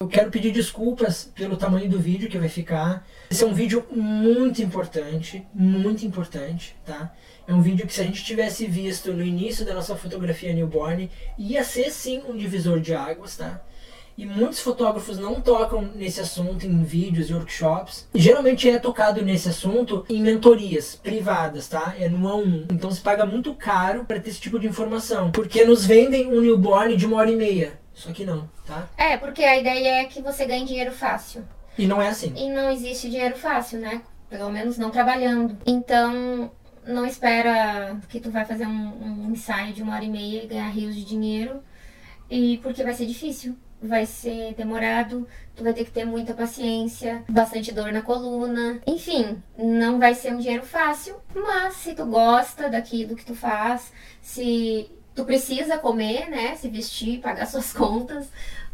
Eu quero pedir desculpas pelo tamanho do vídeo que vai ficar. Esse é um vídeo muito importante, muito importante, tá? É um vídeo que se a gente tivesse visto no início da nossa fotografia newborn, ia ser sim um divisor de águas, tá? E muitos fotógrafos não tocam nesse assunto em vídeos e workshops. Geralmente é tocado nesse assunto em mentorias privadas, tá? É no a um. Então se paga muito caro para ter esse tipo de informação. Porque nos vendem um newborn de uma hora e meia. Só que não, tá? É, porque a ideia é que você ganhe dinheiro fácil. E não é assim. E não existe dinheiro fácil, né? Pelo menos não trabalhando. Então, não espera que tu vai fazer um, um ensaio de uma hora e meia e ganhar rios de dinheiro. E porque vai ser difícil vai ser demorado, tu vai ter que ter muita paciência, bastante dor na coluna. Enfim, não vai ser um dinheiro fácil, mas se tu gosta daquilo que tu faz, se tu precisa comer, né, se vestir, pagar suas contas,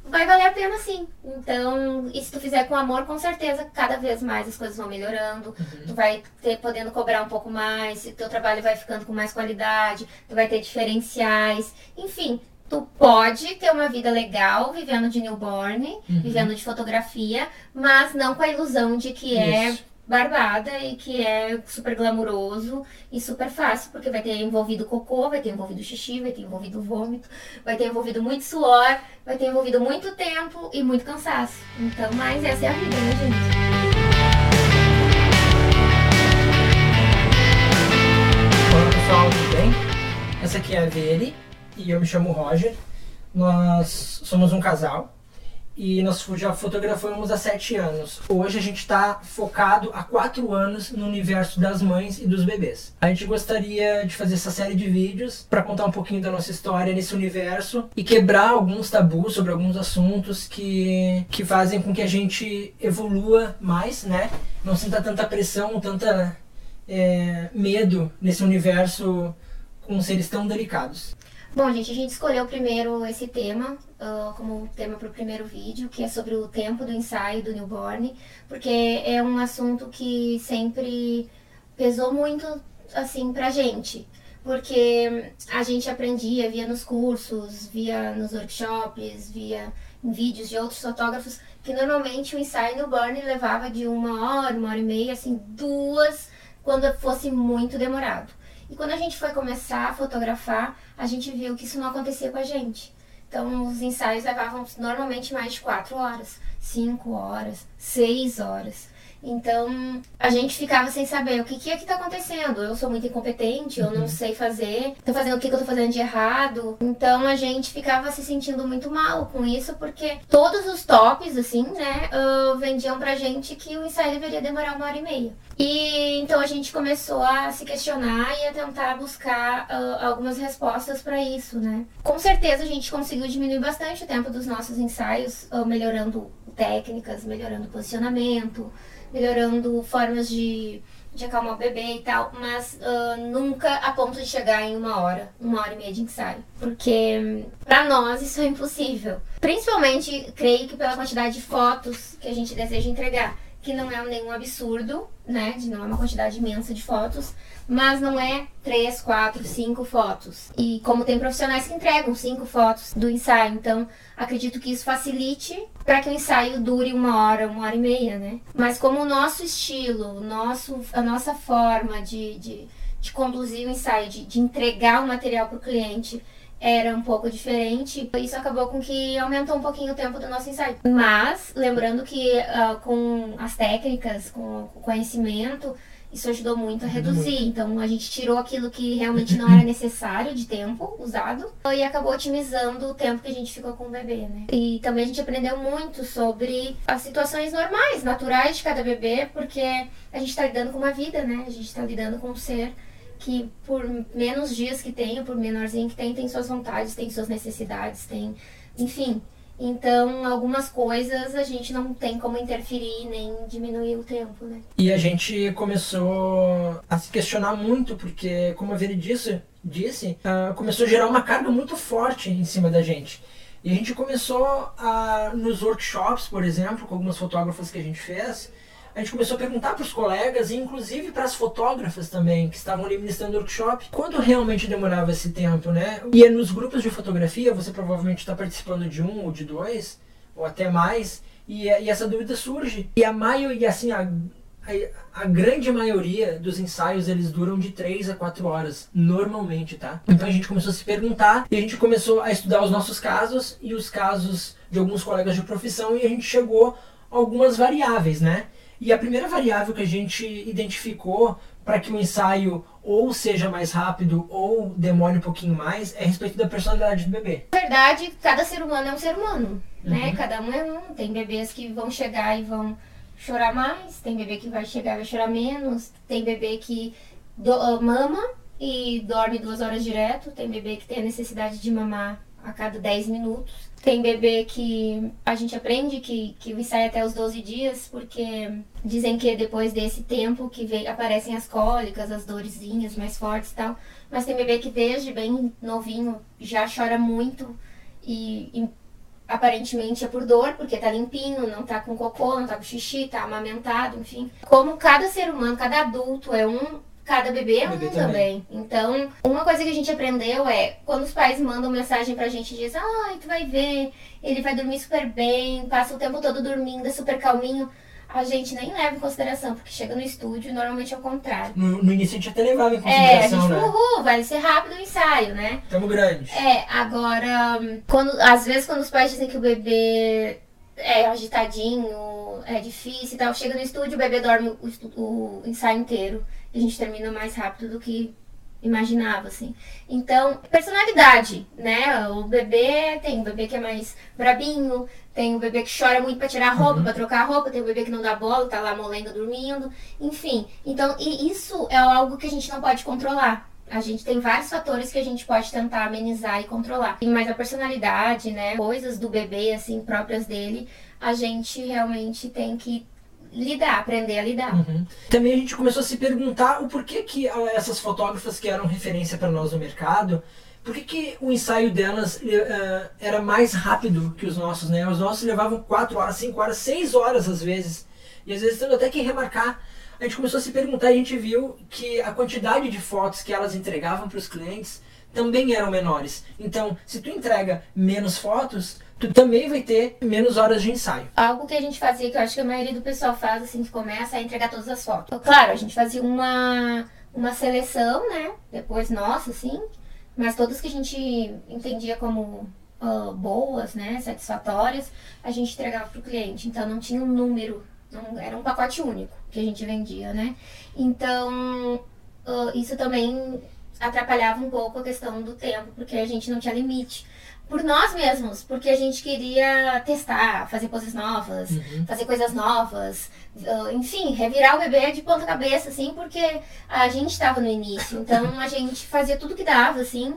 vai valer a pena sim. Então, e se tu fizer com amor, com certeza, cada vez mais as coisas vão melhorando. Uhum. Tu vai ter podendo cobrar um pouco mais, teu trabalho vai ficando com mais qualidade, tu vai ter diferenciais. Enfim, tu pode ter uma vida legal vivendo de newborn, uhum. vivendo de fotografia, mas não com a ilusão de que é Isso. é barbada e que é super glamuroso e super fácil, porque vai ter envolvido cocô, vai ter envolvido xixi, vai ter envolvido vômito, vai ter envolvido muito suor, vai ter envolvido muito tempo e muito cansaço. Então, mas essa é a vida, né, gente? Olá pessoal, tudo bem? Essa aqui é a Veri e eu me chamo Roger. Nós somos um casal e nós já fotografamos há sete anos. Hoje a gente está focado há quatro anos no universo das mães e dos bebês. A gente gostaria de fazer essa série de vídeos para contar um pouquinho da nossa história nesse universo e quebrar alguns tabus sobre alguns assuntos que, que fazem com que a gente evolua mais, né? Não sinta tanta pressão, tanta é, medo nesse universo com seres tão delicados. Bom, gente, a gente escolheu primeiro esse tema uh, como tema para o primeiro vídeo, que é sobre o tempo do ensaio do newborn, porque é um assunto que sempre pesou muito, assim, pra gente. Porque a gente aprendia, via nos cursos, via nos workshops, via em vídeos de outros fotógrafos, que normalmente o ensaio newborn levava de uma hora, uma hora e meia, assim, duas, quando fosse muito demorado. E quando a gente foi começar a fotografar, a gente viu que isso não acontecia com a gente. Então, os ensaios levavam normalmente mais de quatro horas, cinco horas, seis horas. Então, a gente ficava sem saber o que, que é que tá acontecendo. Eu sou muito incompetente, eu não uhum. sei fazer, tô fazendo o que, que eu tô fazendo de errado. Então, a gente ficava se sentindo muito mal com isso, porque todos os tops, assim, né, uh, vendiam pra gente que o ensaio deveria demorar uma hora e meia. E então a gente começou a se questionar e a tentar buscar uh, algumas respostas para isso, né? Com certeza a gente conseguiu diminuir bastante o tempo dos nossos ensaios, uh, melhorando técnicas, melhorando posicionamento, melhorando formas de, de acalmar o bebê e tal, mas uh, nunca a ponto de chegar em uma hora, uma hora e meia de ensaio. Porque para nós isso é impossível. Principalmente, creio que pela quantidade de fotos que a gente deseja entregar que não é nenhum absurdo, né? De não é uma quantidade imensa de fotos, mas não é três, quatro, cinco fotos. E como tem profissionais que entregam cinco fotos do ensaio, então acredito que isso facilite para que o ensaio dure uma hora, uma hora e meia, né? Mas como o nosso estilo, nosso, a nossa forma de, de, de conduzir o ensaio, de, de entregar o material para o cliente era um pouco diferente. Isso acabou com que aumentou um pouquinho o tempo do nosso ensaio. Mas, lembrando que uh, com as técnicas, com o conhecimento, isso ajudou muito a reduzir. Então a gente tirou aquilo que realmente não era necessário de tempo usado e acabou otimizando o tempo que a gente ficou com o bebê, né? E também a gente aprendeu muito sobre as situações normais, naturais de cada bebê, porque a gente está lidando com uma vida, né? A gente está lidando com um ser que por menos dias que tem, por menorzinho que tem, tem suas vontades, tem suas necessidades, tem, enfim. Então, algumas coisas a gente não tem como interferir nem diminuir o tempo, né? E a gente começou a se questionar muito, porque, como a Veri disse, disse uh, começou a gerar uma carga muito forte em cima da gente. E a gente começou a, nos workshops, por exemplo, com algumas fotógrafas que a gente fez, a gente começou a perguntar para os colegas e inclusive para as fotógrafas também que estavam ali ministrando workshop quando realmente demorava esse tempo, né? E é nos grupos de fotografia, você provavelmente está participando de um ou de dois, ou até mais, e, e essa dúvida surge. E a maioria, assim, a, a, a, grande maioria dos ensaios eles duram de 3 a 4 horas, normalmente, tá? Então a gente começou a se perguntar e a gente começou a estudar os nossos casos e os casos de alguns colegas de profissão e a gente chegou a algumas variáveis, né? E a primeira variável que a gente identificou para que o ensaio ou seja mais rápido ou demore um pouquinho mais é a respeito da personalidade do bebê. Na verdade, cada ser humano é um ser humano, né? uhum. né? Cada um é um. Tem bebês que vão chegar e vão chorar mais, tem bebê que vai chegar e vai chorar menos, tem bebê que do, uh, mama e dorme duas horas direto, tem bebê que tem a necessidade de mamar a cada 10 minutos. Tem bebê que a gente aprende que, que ensaia até os 12 dias, porque dizem que depois desse tempo que vem, aparecem as cólicas, as dorezinhas mais fortes e tal. Mas tem bebê que desde bem novinho já chora muito e, e aparentemente é por dor, porque tá limpinho, não tá com cocô, não tá com xixi, tá amamentado, enfim. Como cada ser humano, cada adulto é um cada bebê é um bebê também. também. Então, uma coisa que a gente aprendeu é quando os pais mandam mensagem pra gente e dizem, ai, tu vai ver, ele vai dormir super bem, passa o tempo todo dormindo, é super calminho. A gente nem leva em consideração, porque chega no estúdio normalmente é o contrário. No, no início a gente até levava em consideração. É, a gente né? uhul, vai ser rápido o ensaio, né? Tamo grande. É, agora, quando, às vezes quando os pais dizem que o bebê é agitadinho, é difícil e tal, chega no estúdio, o bebê dorme o, o ensaio inteiro a gente termina mais rápido do que imaginava, assim. Então, personalidade, né? O bebê tem o bebê que é mais brabinho, tem o bebê que chora muito para tirar a roupa, uhum. para trocar a roupa, tem o bebê que não dá bola, tá lá molenga dormindo, enfim. Então, e isso é algo que a gente não pode controlar. A gente tem vários fatores que a gente pode tentar amenizar e controlar. Mas a personalidade, né, coisas do bebê assim próprias dele, a gente realmente tem que lidar, aprender a lidar. Uhum. Também a gente começou a se perguntar o porquê que ah, essas fotógrafas que eram referência para nós no mercado, por que, que o ensaio delas uh, era mais rápido que os nossos, né? Os nossos levavam 4 horas, 5 horas, 6 horas às vezes. E às vezes tendo até que remarcar. A gente começou a se perguntar e a gente viu que a quantidade de fotos que elas entregavam para os clientes também eram menores. Então, se tu entrega menos fotos, tu também vai ter menos horas de ensaio. Algo que a gente fazia, que eu acho que a maioria do pessoal faz assim que começa, é entregar todas as fotos. Claro, a gente fazia uma, uma seleção, né? Depois nossa, assim, mas todas que a gente entendia como uh, boas, né? Satisfatórias, a gente entregava pro cliente. Então não tinha um número, não, era um pacote único que a gente vendia, né? Então uh, isso também atrapalhava um pouco a questão do tempo, porque a gente não tinha limite. Por nós mesmos, porque a gente queria testar, fazer coisas novas, uhum. fazer coisas novas, uh, enfim, revirar o bebê de ponta cabeça, assim, porque a gente estava no início. Então a gente fazia tudo que dava, assim,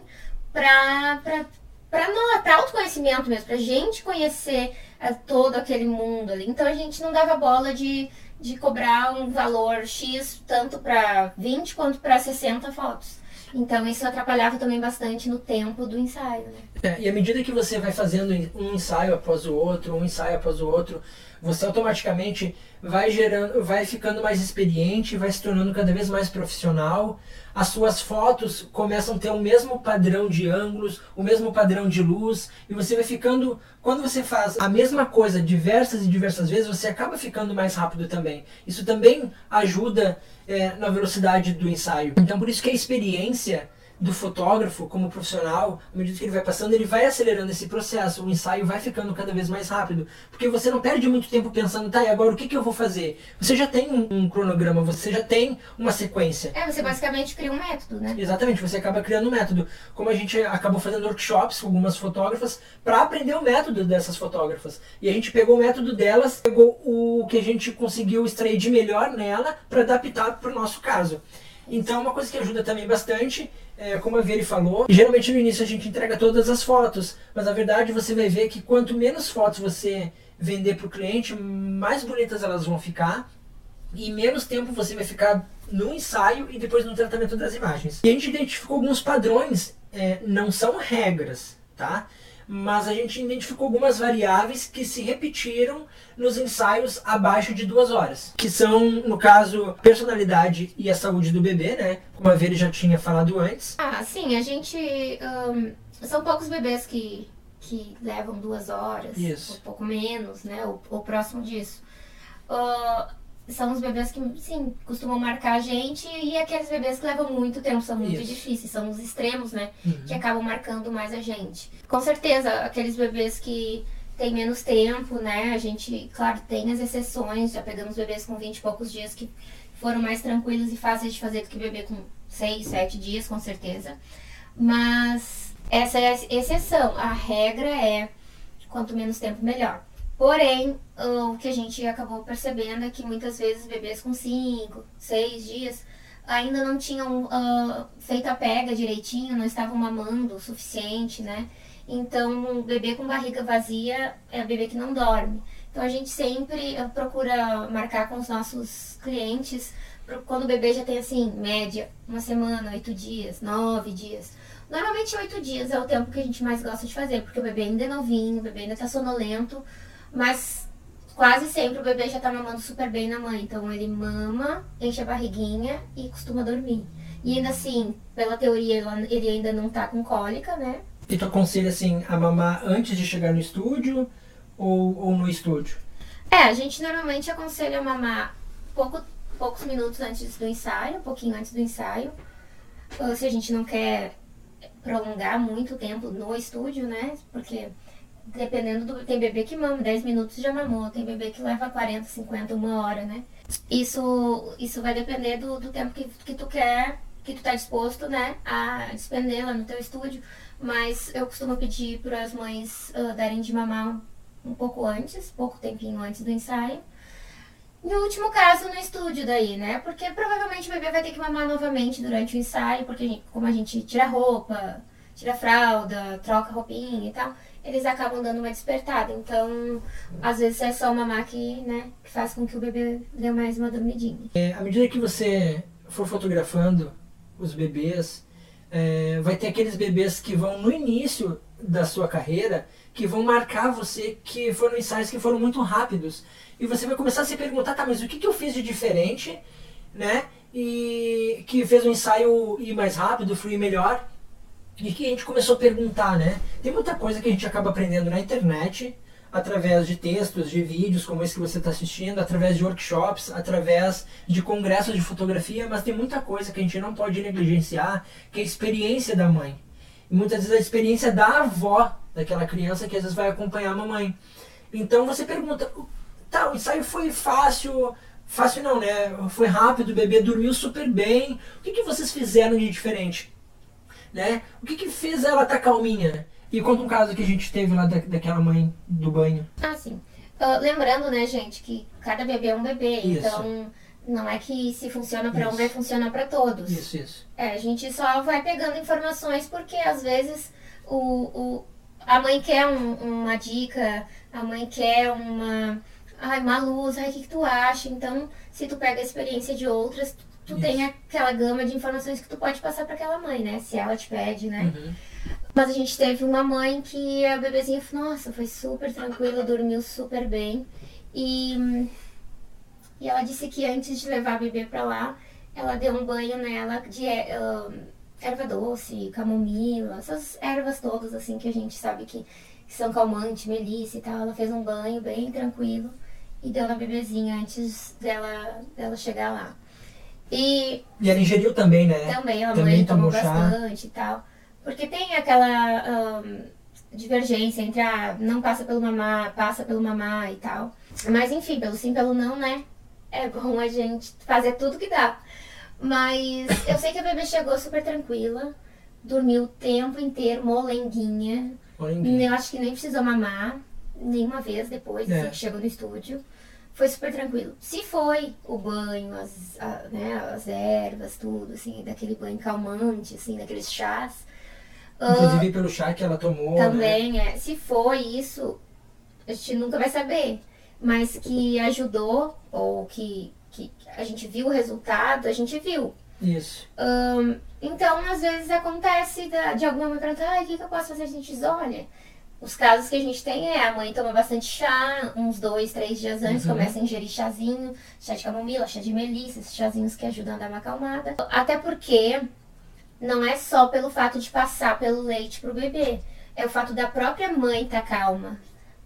pra, pra, pra, não, pra autoconhecimento mesmo, pra gente conhecer uh, todo aquele mundo ali. Então a gente não dava bola de, de cobrar um valor X, tanto para 20 quanto para 60 fotos. Então isso atrapalhava também bastante no tempo do ensaio. Né? É, e à medida que você vai fazendo um ensaio após o outro, um ensaio após o outro, você automaticamente vai gerando, vai ficando mais experiente, vai se tornando cada vez mais profissional. As suas fotos começam a ter o mesmo padrão de ângulos, o mesmo padrão de luz, e você vai ficando, quando você faz a mesma coisa diversas e diversas vezes, você acaba ficando mais rápido também. Isso também ajuda é, na velocidade do ensaio. Então por isso que a experiência do fotógrafo como profissional, à medida que ele vai passando, ele vai acelerando esse processo, o ensaio vai ficando cada vez mais rápido, porque você não perde muito tempo pensando, tá, e agora o que, que eu vou fazer? Você já tem um, um cronograma, você já tem uma sequência. É, você basicamente cria um método, né? Exatamente, você acaba criando um método. Como a gente acabou fazendo workshops com algumas fotógrafas para aprender o método dessas fotógrafas. E a gente pegou o método delas, pegou o que a gente conseguiu extrair de melhor nela para adaptar para o nosso caso. Então, uma coisa que ajuda também bastante, é, como a Vieri falou, geralmente no início a gente entrega todas as fotos, mas na verdade você vai ver que quanto menos fotos você vender para o cliente, mais bonitas elas vão ficar e menos tempo você vai ficar no ensaio e depois no tratamento das imagens. E a gente identificou alguns padrões, é, não são regras, tá? Mas a gente identificou algumas variáveis que se repetiram nos ensaios abaixo de duas horas, que são, no caso, personalidade e a saúde do bebê, né? Como a Vera já tinha falado antes. Ah, sim, a gente. Um, são poucos bebês que, que levam duas horas, Isso. ou pouco menos, né? Ou, ou próximo disso. Ah, são os bebês que, sim, costumam marcar a gente e aqueles bebês que levam muito tempo, são muito Isso. difíceis, são os extremos, né? Uhum. Que acabam marcando mais a gente. Com certeza, aqueles bebês que têm menos tempo, né? A gente, claro, tem as exceções, já pegamos bebês com 20 e poucos dias que foram mais tranquilos e fáceis de fazer do que bebê com 6, 7 dias, com certeza. Mas essa é a exceção. A regra é quanto menos tempo, melhor. Porém, o que a gente acabou percebendo é que muitas vezes bebês com 5, 6 dias ainda não tinham ah, feito a pega direitinho, não estavam mamando o suficiente, né? Então, um bebê com barriga vazia é um bebê que não dorme. Então, a gente sempre ah, procura marcar com os nossos clientes quando o bebê já tem, assim, média, uma semana, oito dias, nove dias. Normalmente, oito dias é o tempo que a gente mais gosta de fazer, porque o bebê ainda é novinho, o bebê ainda tá sonolento, mas quase sempre o bebê já tá mamando super bem na mãe. Então, ele mama, enche a barriguinha e costuma dormir. E ainda assim, pela teoria, ele ainda não tá com cólica, né? E tu aconselha assim a mamar antes de chegar no estúdio ou, ou no estúdio? É, a gente normalmente aconselha mamar pouco, poucos minutos antes do ensaio, um pouquinho antes do ensaio. Ou se a gente não quer prolongar muito tempo no estúdio, né? Porque dependendo do. Tem bebê que mama 10 minutos já mamou, tem bebê que leva 40, 50, uma hora, né? Isso, isso vai depender do, do tempo que, que tu quer, que tu tá disposto, né, a despender lá no teu estúdio. Mas eu costumo pedir para as mães ah, darem de mamar um pouco antes, pouco tempinho antes do ensaio. No último caso, no estúdio daí, né? Porque provavelmente o bebê vai ter que mamar novamente durante o ensaio, porque como a gente tira roupa, tira fralda, troca roupinha e tal, eles acabam dando uma despertada. Então, às vezes é só mamar que, né, que faz com que o bebê dê mais uma dormidinha. É, à medida que você for fotografando os bebês, é, vai ter aqueles bebês que vão no início da sua carreira que vão marcar você que foram ensaios que foram muito rápidos e você vai começar a se perguntar, tá, mas o que, que eu fiz de diferente, né? E que fez o ensaio ir mais rápido, fluir melhor. E que a gente começou a perguntar, né? Tem muita coisa que a gente acaba aprendendo na internet, através de textos, de vídeos como esse que você está assistindo, através de workshops, através de congressos de fotografia, mas tem muita coisa que a gente não pode negligenciar, que é a experiência da mãe. E muitas vezes a experiência da avó daquela criança que às vezes vai acompanhar a mamãe. Então você pergunta, tá, o ensaio foi fácil, fácil não, né? Foi rápido, o bebê dormiu super bem. O que, que vocês fizeram de diferente? Né? O que, que fez ela estar calminha? E conta um caso que a gente teve lá da, daquela mãe do banho. Ah, sim. Ah, lembrando, né, gente, que cada bebê é um bebê, Isso. então não é que se funciona para um vai funcionar para todos. Isso, isso. É, a gente só vai pegando informações porque às vezes o, o, a mãe quer um- uma dica, a mãe quer uma, ai, uma luz, ai, o que, que tu acha? Então, se tu pega a experiência de outras, tu, tu Isso. tem aquela gama de informações que tu pode passar para aquela mãe, né? Se ela te pede, né? Uhum. Mas a gente teve uma mãe que a bebezinha, nossa, foi super tranquila, dormiu super bem. E, e ela disse que antes de levar a bebê pra lá, ela deu um banho nela de ahn, erva doce, camomila, essas ervas todas assim que a gente sabe que, que são calmantes, melissa e tal. Ela fez um banho bem tranquilo e deu na bebezinha antes dela, dela chegar lá. E E ela ingeriu também, né? também a Também mãe tomou tomou bastante e tal. Porque tem aquela divergência entre ah, não passa pelo mamar, passa pelo mamar e tal. Mas enfim, pelo sim, pelo não, né? É bom a gente fazer tudo que dá. Mas eu sei que a bebê chegou super tranquila, dormiu o tempo inteiro, molenguinha. Ninguém. Eu acho que nem precisou mamar nenhuma vez depois, É. assim, que chegou no estúdio. Foi super tranquilo. Se foi o banho, as, a- né, as ervas, tudo, assim, daquele banho calmante, assim, daqueles chás. ah, Inclusive pelo chá que ela tomou. Né? também, é. Se foi isso, a gente nunca vai saber. Mas que ajudou, ou que, que a gente viu o resultado, a gente viu. Isso. Ahn, então, às vezes acontece da- de alguma perguntar, ai, o que, que eu posso fazer? A gente diz, olha, os casos que a gente tem é a mãe toma bastante chá, uns dois, três dias antes, Uhum. começa a ingerir chazinho, chá de camomila, chá de melissa, esses chazinhos que ajudam a dar uma acalmada. Até porque não é só pelo fato de passar pelo leite pro bebê. é o fato da própria mãe estar tá calma.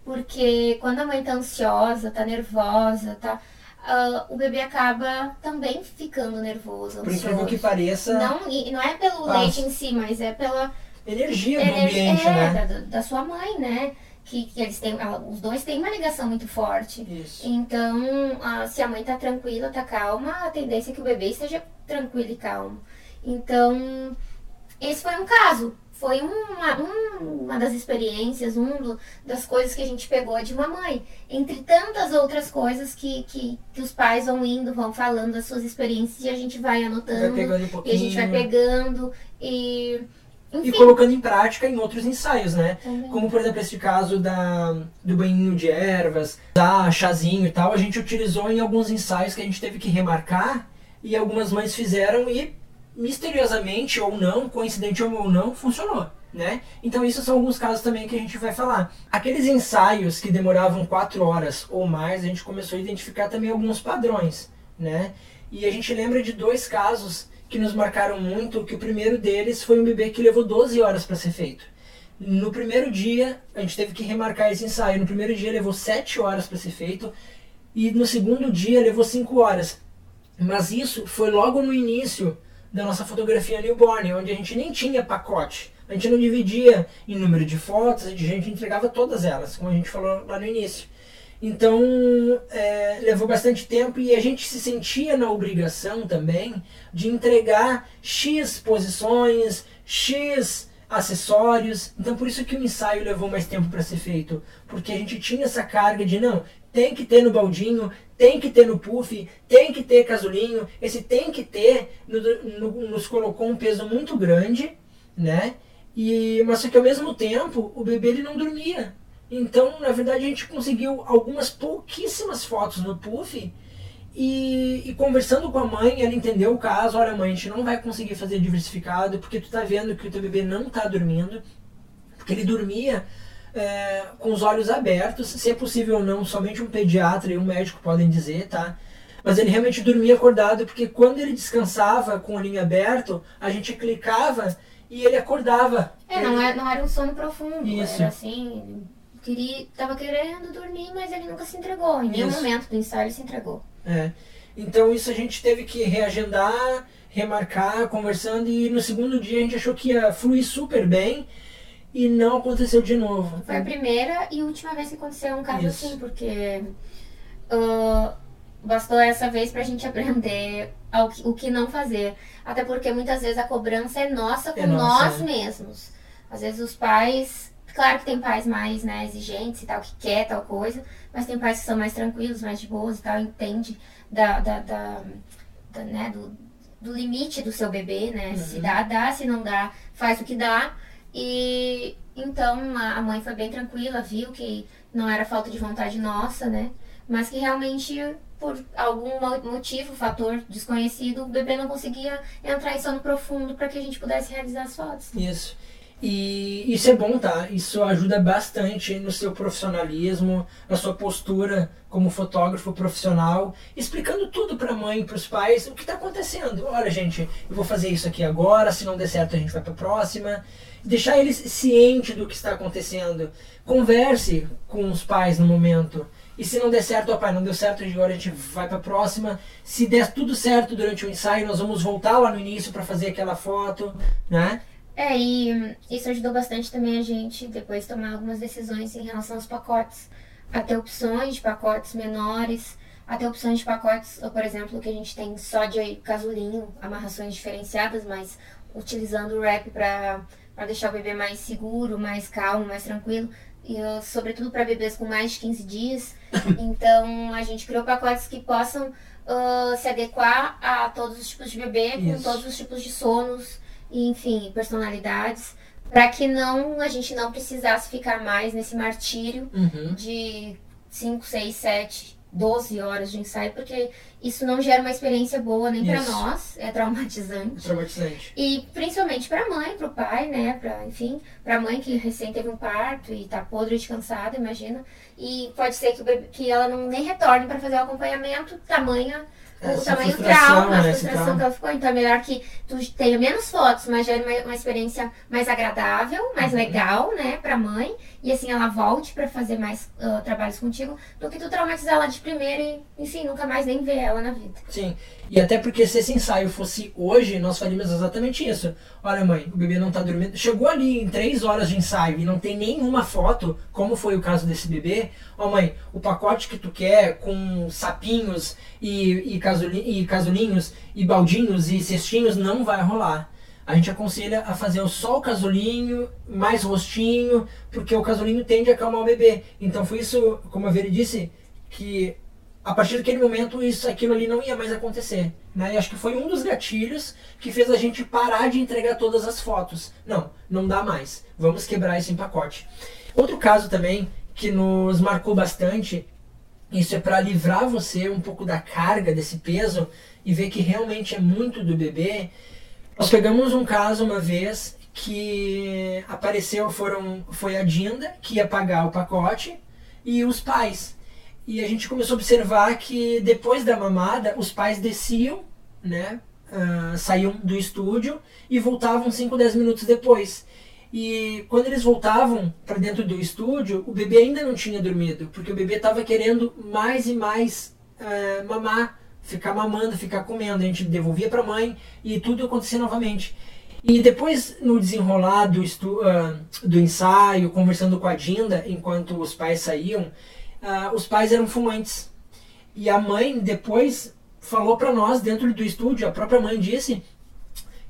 Porque quando a mãe tá ansiosa, tá nervosa, tá. Uh, o bebê acaba também ficando nervoso. Por incrível que pareça. Não, e não é pelo passa. leite em si, mas é pela energia do ambiente, é, né? Da, da, sua mãe, né? Que, que eles têm, os dois têm uma ligação muito forte. Isso. Então, uh, se a mãe tá tranquila, tá calma, a tendência é que o bebê esteja tranquilo e calmo. Então, esse foi um caso foi uma, uma das experiências, uma das coisas que a gente pegou de uma mãe. Entre tantas outras coisas que, que, que os pais vão indo, vão falando das suas experiências e a gente vai anotando. Vai um e a gente vai pegando e. Enfim. E colocando em prática em outros ensaios, né? Também. Como, por exemplo, esse caso da, do banhinho de ervas, da chazinho e tal, a gente utilizou em alguns ensaios que a gente teve que remarcar e algumas mães fizeram e misteriosamente ou não, coincidente ou não, funcionou. Né? Então, isso são alguns casos também que a gente vai falar. Aqueles ensaios que demoravam quatro horas ou mais, a gente começou a identificar também alguns padrões. Né? E a gente lembra de dois casos que nos marcaram muito, que o primeiro deles foi um bebê que levou 12 horas para ser feito. No primeiro dia, a gente teve que remarcar esse ensaio. No primeiro dia levou 7 horas para ser feito e no segundo dia levou 5 horas. Mas isso foi logo no início da nossa fotografia newborn, onde a gente nem tinha pacote. A gente não dividia em número de fotos, a gente entregava todas elas, como a gente falou lá no início. Então, é, levou bastante tempo e a gente se sentia na obrigação também de entregar X posições, X acessórios. Então, por isso que o ensaio levou mais tempo para ser feito, porque a gente tinha essa carga de não, tem que ter no baldinho, tem que ter no puff, tem que ter casulinho, esse tem que ter no, no, nos colocou um peso muito grande, né? E, mas só que ao mesmo tempo o bebê ele não dormia. Então, na verdade, a gente conseguiu algumas pouquíssimas fotos no puff e, e, conversando com a mãe, ela entendeu o caso. Olha, mãe, a gente não vai conseguir fazer diversificado porque tu tá vendo que o teu bebê não tá dormindo, porque ele dormia é, com os olhos abertos, se é possível ou não, somente um pediatra e um médico podem dizer, tá? Mas ele realmente dormia acordado, porque quando ele descansava com o olhinho aberto, a gente clicava e ele acordava. É, não, era, não era um sono profundo. Isso. Era assim, queria, tava querendo dormir, mas ele nunca se entregou. Em nenhum isso. momento do ensaio ele se entregou. É. Então isso a gente teve que reagendar, remarcar, conversando, e no segundo dia a gente achou que ia fluir super bem e não aconteceu de novo. Foi a primeira e última vez que aconteceu um caso Isso. assim, porque uh, bastou essa vez pra gente aprender o que não fazer. Até porque muitas vezes a cobrança é nossa com é nossa, nós é. mesmos. Às vezes os pais. Claro que tem pais mais né, exigentes e tal, que quer tal coisa, mas tem pais que são mais tranquilos, mais de boas e tal, entende da, da, da, da né, do, do limite do seu bebê, né? Uhum. Se dá, dá, se não dá, faz o que dá. E então a mãe foi bem tranquila, viu que não era falta de vontade nossa, né? Mas que realmente, por algum motivo, fator desconhecido, o bebê não conseguia entrar em sono profundo para que a gente pudesse realizar as fotos. Isso. E isso é bom, tá? Isso ajuda bastante no seu profissionalismo, na sua postura como fotógrafo profissional, explicando tudo para a mãe, para os pais, o que está acontecendo. Olha, gente, eu vou fazer isso aqui agora, se não der certo a gente vai para a próxima. Deixar eles cientes do que está acontecendo. Converse com os pais no momento. E se não der certo, ó pai, não deu certo, agora a gente vai para a próxima. Se der tudo certo durante o ensaio, nós vamos voltar lá no início para fazer aquela foto, né? É, e isso ajudou bastante também a gente depois tomar algumas decisões em relação aos pacotes. Até opções de pacotes menores, até opções de pacotes, por exemplo, que a gente tem só de casulinho, amarrações diferenciadas, mas utilizando o wrap para deixar o bebê mais seguro, mais calmo, mais tranquilo. E, sobretudo para bebês com mais de 15 dias. Então a gente criou pacotes que possam uh, se adequar a todos os tipos de bebê, Isso. com todos os tipos de sonos enfim, personalidades, para que não a gente não precisasse ficar mais nesse martírio uhum. de 5, 6, 7, 12 horas de ensaio, porque isso não gera uma experiência boa nem para nós, é traumatizante. É traumatizante. E principalmente para mãe, para o pai, né, para, enfim, para mãe que recém teve um parto e tá podre de cansada, imagina. E pode ser que, bebê, que ela não nem retorne para fazer o acompanhamento, tamanha Essa o tamanho frustração, trauma, a né, esse frustração trauma. que ela ficou. Então é melhor que tu tenha menos fotos, mas gere uma, uma experiência mais agradável, mais Uhum. legal, né, pra mãe. E assim ela volte pra fazer mais ah, trabalhos contigo, do que tu traumatizar ela de primeira e, enfim, nunca mais nem ver ela na vida. Sim. E até porque se esse ensaio fosse hoje, nós faríamos exatamente isso. Olha, mãe, o bebê não tá dormindo. Chegou ali em três horas de ensaio e não tem nenhuma foto, como foi o caso desse bebê. Ó, mãe, o pacote que tu quer com sapinhos e, e, casuli- e casulinhos e baldinhos e cestinhos não vai rolar. A gente aconselha a fazer só o casulinho, mais rostinho, porque o casulinho tende a acalmar o bebê. Então foi isso, como a Veri disse, que a partir daquele momento isso aquilo ali não ia mais acontecer né? e acho que foi um dos gatilhos que fez a gente parar de entregar todas as fotos não não dá mais vamos quebrar esse pacote outro caso também que nos marcou bastante isso é para livrar você um pouco da carga desse peso e ver que realmente é muito do bebê nós pegamos um caso uma vez que apareceu foram foi a Dinda que ia pagar o pacote e os pais e a gente começou a observar que depois da mamada, os pais desciam, né? ah, saíam do estúdio e voltavam 5, 10 minutos depois. E quando eles voltavam para dentro do estúdio, o bebê ainda não tinha dormido, porque o bebê estava querendo mais e mais ah, mamar, ficar mamando, ficar comendo. A gente devolvia para a mãe e tudo acontecia novamente. E depois, no desenrolar do, ah, do ensaio, conversando com a Dinda, enquanto os pais saíam, ah, os pais eram fumantes. E a mãe depois falou para nós dentro do estúdio, a própria mãe disse,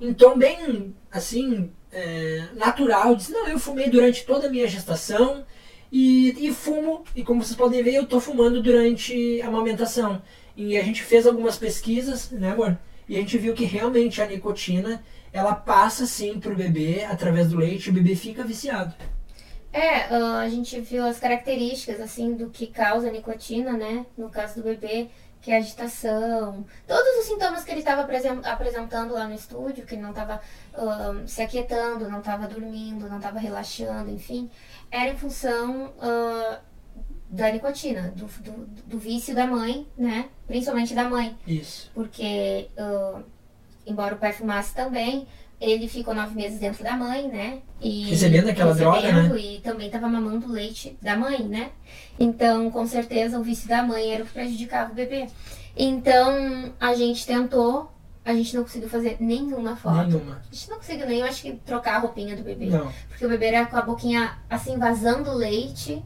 em tom bem assim, é, natural, disse, não, eu fumei durante toda a minha gestação e, e fumo, e como vocês podem ver, eu tô fumando durante a amamentação. E a gente fez algumas pesquisas, né amor? E a gente viu que realmente a nicotina, ela passa sim pro bebê através do leite, o bebê fica viciado. É, ah, a gente viu as características, assim, do que causa a nicotina, né? No caso do bebê, que é agitação. Todos os sintomas que ele estava apresentando lá no estúdio, que ele não estava se aquietando, não estava dormindo, não estava relaxando, enfim, era em função ah, da nicotina, do, do, do vício da mãe, né? Principalmente da mãe. Isso. Porque, ah, embora o pai fumasse também, ele ficou nove meses dentro da mãe, né? E Recebendo aquela droga, recebendo, E também estava mamando o leite da mãe, né? Então, com certeza, o vício da mãe era o que prejudicava o bebê. Então, a gente tentou, a gente não conseguiu fazer nenhuma foto. Nenhuma. A gente não conseguiu nem, eu acho que, trocar a roupinha do bebê. Não. Porque o bebê era com a boquinha assim, vazando leite.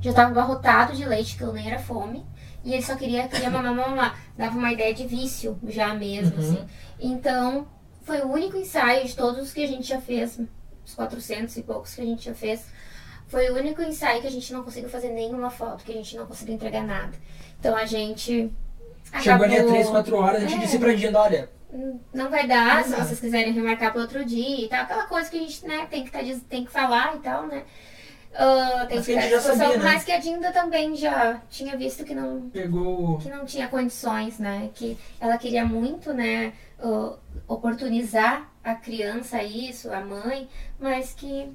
Já tava abarrotado de leite, que eu nem era fome. E ele só queria, queria mamar, mamar. Dava uma ideia de vício já mesmo, Uhum. assim. Então, foi o único ensaio de todos os que a gente já fez, os 400 e poucos que a gente já fez. Foi o único ensaio que a gente não conseguiu fazer nenhuma foto, que a gente não conseguiu entregar nada. Então a gente. Chegou ali a acabou- 3, 4 horas, a gente É. disse pra Dinda, olha, não vai dar, se dá. vocês quiserem remarcar para outro dia e tal. Aquela coisa que a gente né, tem, que tá, tem que falar e tal, né? Ah, tem que que a ficar gente já à disposição, sabia, né? Mas que a Dinda também já tinha visto que não, pegou. que não tinha condições, né? Que ela queria muito, né? ah, oportunizar a criança a isso, a mãe, mas que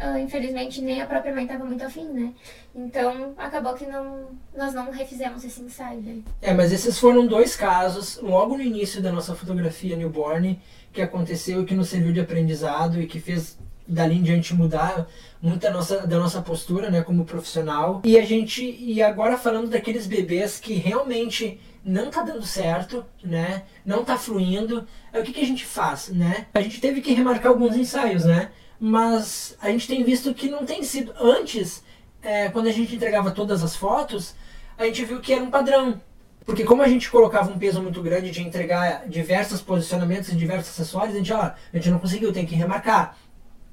ah, infelizmente nem a própria mãe estava muito afim, né? Então acabou que não, nós não refizemos esse ensaio, né? É, mas esses foram dois casos, logo no início da nossa fotografia newborn, que aconteceu e que nos serviu de aprendizado e que fez dali em diante mudar muito a nossa, da nossa postura, né, como profissional. E a gente, e agora falando daqueles bebês que realmente não tá dando certo, né, não tá fluindo, é o que, que a gente faz, né? A gente teve que remarcar alguns ensaios, né, mas a gente tem visto que não tem sido, antes, é, quando a gente entregava todas as fotos, a gente viu que era um padrão, porque como a gente colocava um peso muito grande de entregar diversos posicionamentos e diversos acessórios, a gente, ó, a gente não conseguiu, tem que remarcar,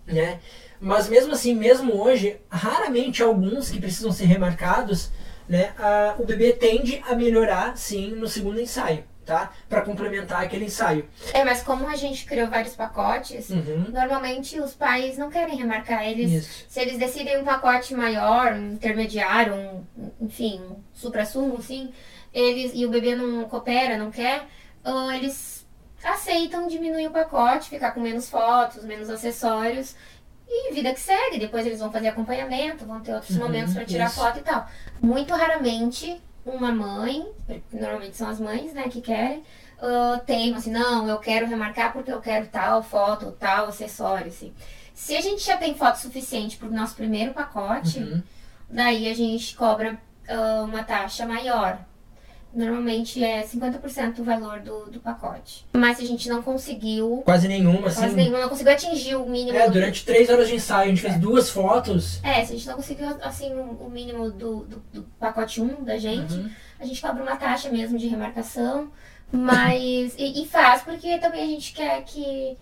né? Mas mesmo assim, mesmo hoje, raramente alguns que precisam ser remarcados, né, a- o bebê tende a melhorar sim no segundo ensaio, tá? Para complementar aquele ensaio. É, mas como a gente criou vários pacotes, Uhum. normalmente os pais não querem remarcar. Eles, Isso. se eles decidem um pacote maior, um intermediário, um, enfim, um supra-sumo, assim, eles, e o bebê não coopera, não quer, ah, eles aceitam diminuir o pacote, ficar com menos fotos, menos acessórios. E vida que segue, depois eles vão fazer acompanhamento, vão ter outros Uhum, momentos para tirar isso. foto e tal. Muito raramente uma mãe, normalmente são as mães, né, que querem, uh, teimam assim, não, eu quero remarcar porque eu quero tal foto, tal acessório, assim. Se a gente já tem foto suficiente para o nosso primeiro pacote, Uhum. daí a gente cobra uh, uma taxa maior. Normalmente é 50% do valor do, do pacote. Mas se a gente não conseguiu, Quase nenhuma, assim. quase nenhuma, não conseguiu atingir o mínimo É, do- durante três horas de ensaio, a gente fez duas fotos. É, se a gente não conseguiu, assim, o o mínimo do, do, do pacote 1 da gente, Uhum. a gente cobra uma taxa mesmo de remarcação, mas... e, e faz porque também a gente quer que,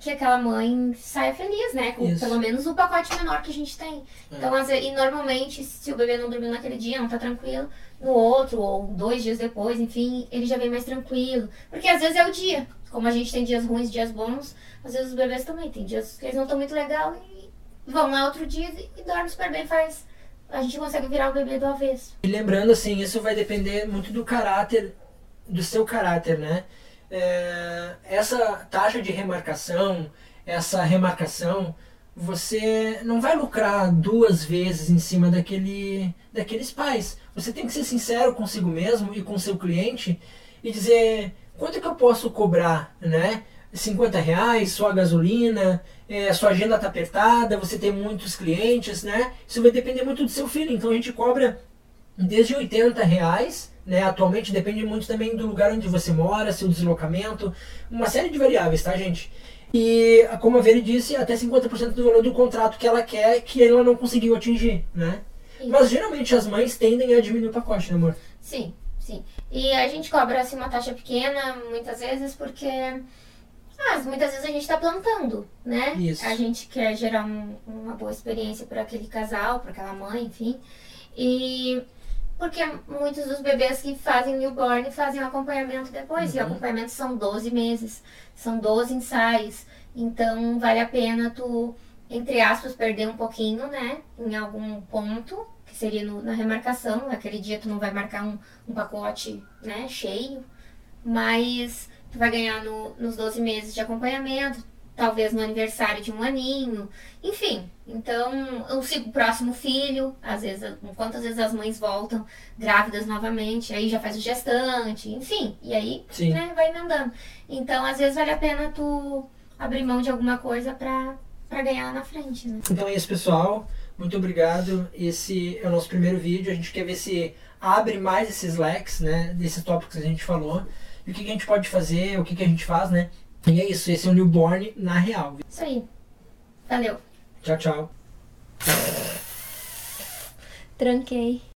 que aquela mãe saia feliz, né? Com Isso. pelo menos o pacote menor que a gente tem. É. Então, às vezes, e normalmente, se o bebê não dormiu naquele dia, não tá tranquilo, no outro, ou dois dias depois, enfim, ele já vem mais tranquilo. Porque às vezes é o dia. Como a gente tem dias ruins, dias bons, às vezes os bebês também tem dias que eles não estão muito legal e vão lá outro dia e, e dormem super bem, faz. A gente consegue virar o bebê do avesso. E lembrando, assim, isso vai depender muito do caráter, do seu caráter, né? É, essa taxa de remarcação, essa remarcação, você não vai lucrar duas vezes em cima daquele, daqueles pais. Você tem que ser sincero consigo mesmo e com seu cliente e dizer quanto é que eu posso cobrar, né? 50 reais, sua gasolina, é, sua agenda está apertada, você tem muitos clientes, né? Isso vai depender muito do seu filho. Então a gente cobra desde 80 reais, né? Atualmente depende muito também do lugar onde você mora, seu deslocamento, uma série de variáveis, tá, gente? E, como a Veri disse, até 50% do valor do contrato que ela quer, que ela não conseguiu atingir, né? Mas geralmente as mães tendem a diminuir o pacote, né, amor? Sim, sim. E a gente cobra assim uma taxa pequena muitas vezes porque ah, muitas vezes a gente está plantando, né? Isso. A gente quer gerar um- uma boa experiência para aquele casal, para aquela mãe, enfim. E porque muitos dos bebês que fazem newborn fazem o acompanhamento depois. E o Uhum. acompanhamento são 12 meses, são 12 ensaios. Então vale a pena tu, entre aspas, perder um pouquinho, né? Em algum ponto, que seria no- na remarcação. Aquele dia tu não vai marcar um, um pacote né, cheio, mas tu vai ganhar no- nos 12 meses de acompanhamento, talvez no aniversário de um aninho, enfim. Então, o próximo filho, às vezes, quantas vezes as mães voltam grávidas novamente, aí já faz o gestante, enfim, e aí né, vai emendando. Então, às vezes vale a pena tu abrir mão de alguma coisa pra, pra ganhar lá na frente, né? Então é isso, pessoal. Muito obrigado. Esse é o nosso primeiro vídeo. A gente quer ver se abre mais esses leques, né? Desses tópicos que a gente falou. E o que, que a gente pode fazer, o que, que a gente faz, né? E é isso. Esse é o Newborn na real. Isso aí. Valeu. Tchau, tchau. Tranquei.